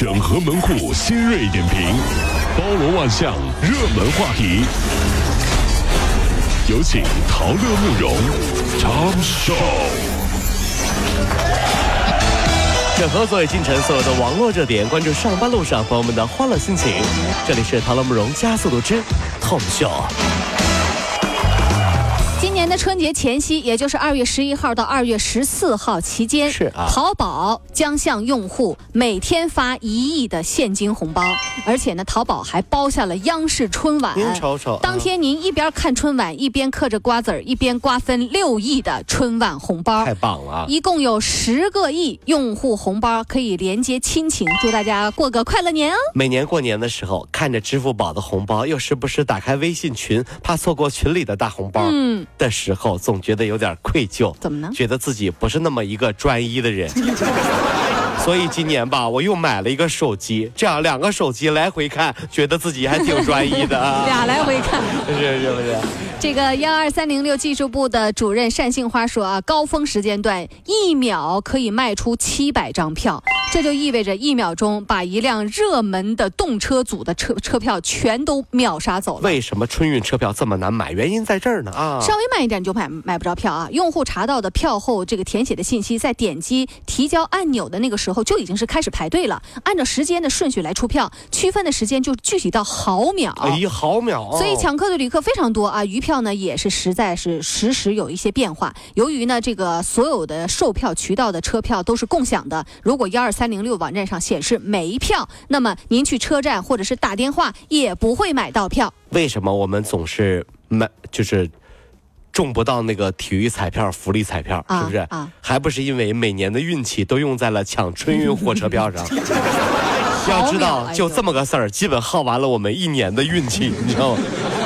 整合门户新锐点评，包罗万象，热门话题。有请陶乐慕容长寿。整合所有进城所有的网络热点，关注上班路上朋友们的欢乐心情。这里是陶乐慕容加速度之 Tom Show。今年的春节前夕，也就是二月十一号到二月十四号期间，是啊淘宝将向用户每天发一亿的现金红包，而且呢，淘宝还包下了央视春晚。您瞅瞅啊当天您一边看春晚，一边嗑着瓜子儿，一边瓜分六亿的春晚红包。太棒了啊！一共有十个亿用户红包可以连接亲情，祝大家过个快乐年哦！每年过年的时候，看着支付宝的红包，又时不时打开微信群，怕错过群里的大红包。嗯，的时候，总觉得有点愧疚。怎么呢觉得自己不是那么一个专一的人。所以今年吧，我又买了一个手机，这样两个手机来回看，觉得自己还挺专一的 啊。俩来回看。是是不是？这个幺二三零六技术部的主任单杏花说啊，高峰时间段一秒可以卖出七百张票，这就意味着一秒钟把一辆热门的动车组的车车票全都秒杀走了。为什么春运车票这么难买？原因在这儿呢啊！稍微慢一点你就买买不着票啊！用户查到的票后这个填写的信息，在点击提交按钮的那个时候就已经是开始排队了，按照时间的顺序来出票，区分的时间就具体到毫秒。哎呀，毫秒、哦！所以抢客的旅客非常多啊，余票呢也是实在是时时有一些变化。由于呢这个所有的售票渠道的车票都是共享的，如果幺二三零六网站上显示没票，那么您去车站或者是打电话也不会买到票。为什么我们总是买就是中不到那个体育彩票、福利彩票？啊是不是？啊还不是因为每年的运气都用在了抢春运火车票上。要知道，哎就这么个事儿，基本耗完了我们一年的运气，你知道吗？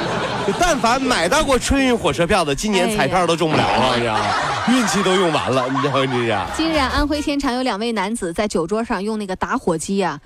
但凡买到过春运火车票的，今年彩票都中不了了！你知道吗？运气都用完了，你知道吗？这。近日，安徽天长有两位男子在酒桌上用那个打火机啊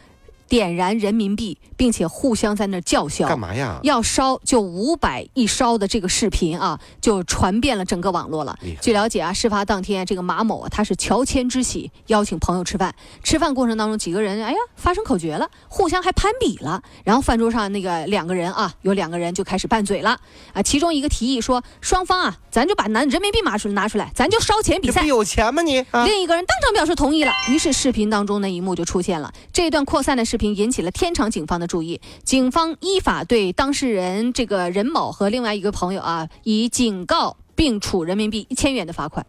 点燃人民币，并且互相在那儿叫嚣。干嘛呀？要烧就五百一烧的这个视频啊，就传遍了整个网络了。据了解啊，事发当天，这个马某啊，他是乔迁之喜，邀请朋友吃饭。吃饭过程当中，几个人哎呀发生口角了，互相还攀比了。然后饭桌上那个两个人啊，有两个人就开始拌嘴了啊。其中一个提议说，双方啊，咱就把拿人民币拿出拿出来，咱就烧钱比赛这不。有钱吗你？啊另一个人当场表示同意了，于是视频当中那一幕就出现了。这一段扩散的视频引起了天长警方的注意，警方依法对当事人这个任某和另外一个朋友啊，以警告并处人民币一千元的罚款。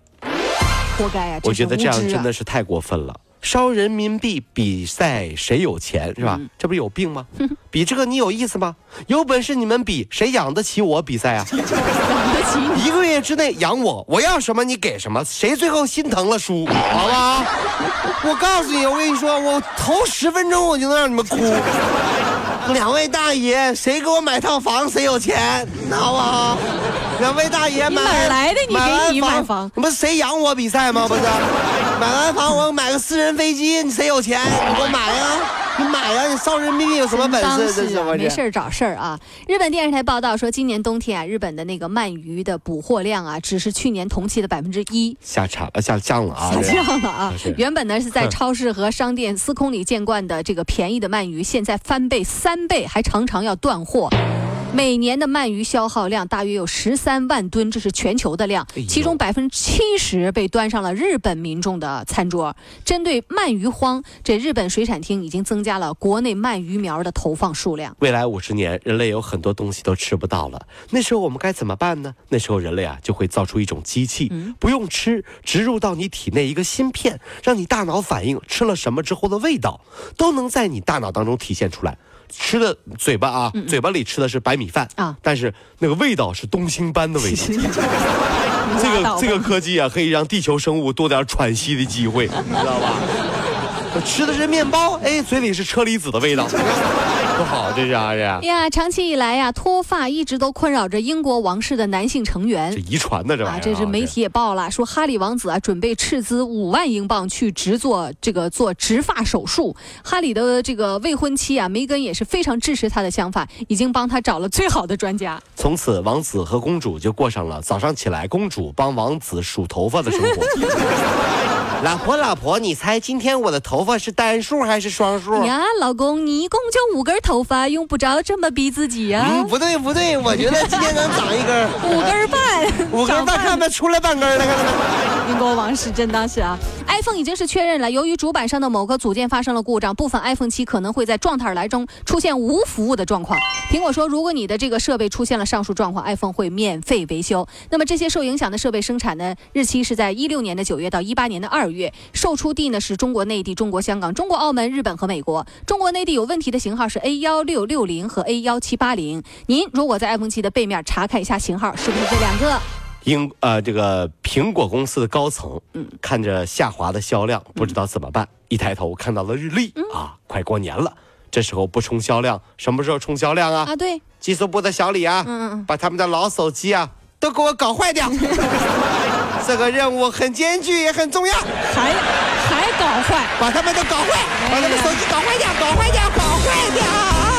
活该啊！我觉得这样真的是太过分了。烧人民币比赛谁有钱是吧？嗯这不是有病吗？比这个你有意思吗？有本事你们比，谁养得起我比赛啊？养得起你。一个月之内养我，我要什么你给什么，谁最后心疼了输，好吧？我告诉你，我跟你说，我头十分钟我就能让你们哭。两位大爷，谁给我买套房谁有钱，好不好？两位大爷买你哪来的你给你买房不是谁养我比赛吗？不是，买完房我买个私人飞机，你谁有钱？你给我买呀、你买呀、你烧人民币有什么本事？没事儿找事儿啊！日本电视台报道说，今年冬天啊，日本的那个鳗鱼的捕获量啊，只是去年同期的百分之一。下场了，下降了啊！下降了啊！原本呢是在嗯超市和商店司空里见惯的这个便宜的鳗鱼，现在翻倍三倍，还常常要断货。每年的鳗鱼消耗量大约有十三万吨，这是全球的量其中百分之七十被端上了日本民众的餐桌。针对鳗鱼荒，这日本水产厅已经增加了国内鳗鱼苗的投放数量。未来五十年，人类有很多东西都吃不到了，那时候我们该怎么办呢？那时候人类啊就会造出一种机器，不用吃，植入到你体内一个芯片，让你大脑反应吃了什么之后的味道，都能在你大脑当中体现出来。吃的嘴巴啊，嘴巴里吃的是白米饭啊但是那个味道是东星斑的味道。这个这个科技啊，可以让地球生物多点喘息的机会，你知道吧？我 吃的是面包，哎，嘴里是车厘子的味道，多好，这是啊，这样呀，长期以来呀，脱发一直都困扰着英国王室的男性成员这。遗传的这玩意儿、啊，这是媒体也报了，说哈里王子啊准备斥资五万英镑去植做这个做植发手术。哈里的这个未婚妻啊梅根也是非常支持他的想法，已经帮他找了最好的专家。从此，王子和公主就过上了早上起来公主帮王子数头发的生活。老婆，老婆，你猜今天我的头发是单数还是双数？呀，老公，你一共就五根头发，用不着这么逼自己呀、嗯，不对不对，我觉得今天能长一根，五根半，五根半，看没出来半根了，看到没？民国王室真当是啊！iPhone 已经是确认了，由于主板上的某个组件发生了故障，部分 iPhone 七可能会在状态栏中出现无服务的状况。苹果说，如果你的这个设备出现了上述状况，iPhone 会免费维修。那么这些受影响的设备生产呢，日期是在一六年的九月到一八年的二月，售出地呢是中国内地、中国香港、中国澳门、日本和美国。中国内地有问题的型号是 A 幺六六零和 A 幺七八零。您如果在 iPhone 七的背面查看一下型号，是不是这两个？英呃，这个苹果公司的高层，嗯，看着下滑的销量，不知道怎么办。一抬头看到了日历，啊，快过年了，这时候不冲销量，什么时候冲销量啊？啊，对，技术部的小李啊，嗯嗯把他们的老手机啊都给我搞坏掉。这个任务很艰巨，也很重要，还还搞坏。把他们都搞坏，把他们手机搞坏掉，搞坏掉，搞坏掉。